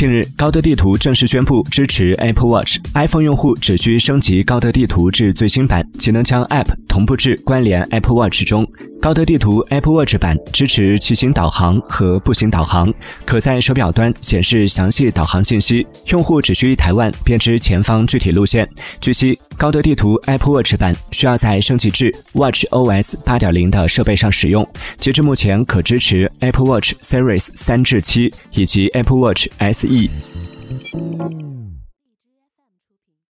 近日，高德地图正式宣布支持 Apple Watch，iPhone 用户只需升级高德地图至最新版，即能将 App 同步至关联 Apple Watch 中。高德地图 Apple Watch 版支持骑行导航和步行导航，可在手表端显示详细导航信息，用户只需一抬腕便知前方具体路线。据悉，高德地图 Apple Watch 版需要在升级至 Watch OS 8.0的设备上使用，截至目前可支持 Apple Watch Series 三至七以及 Apple Watch SE。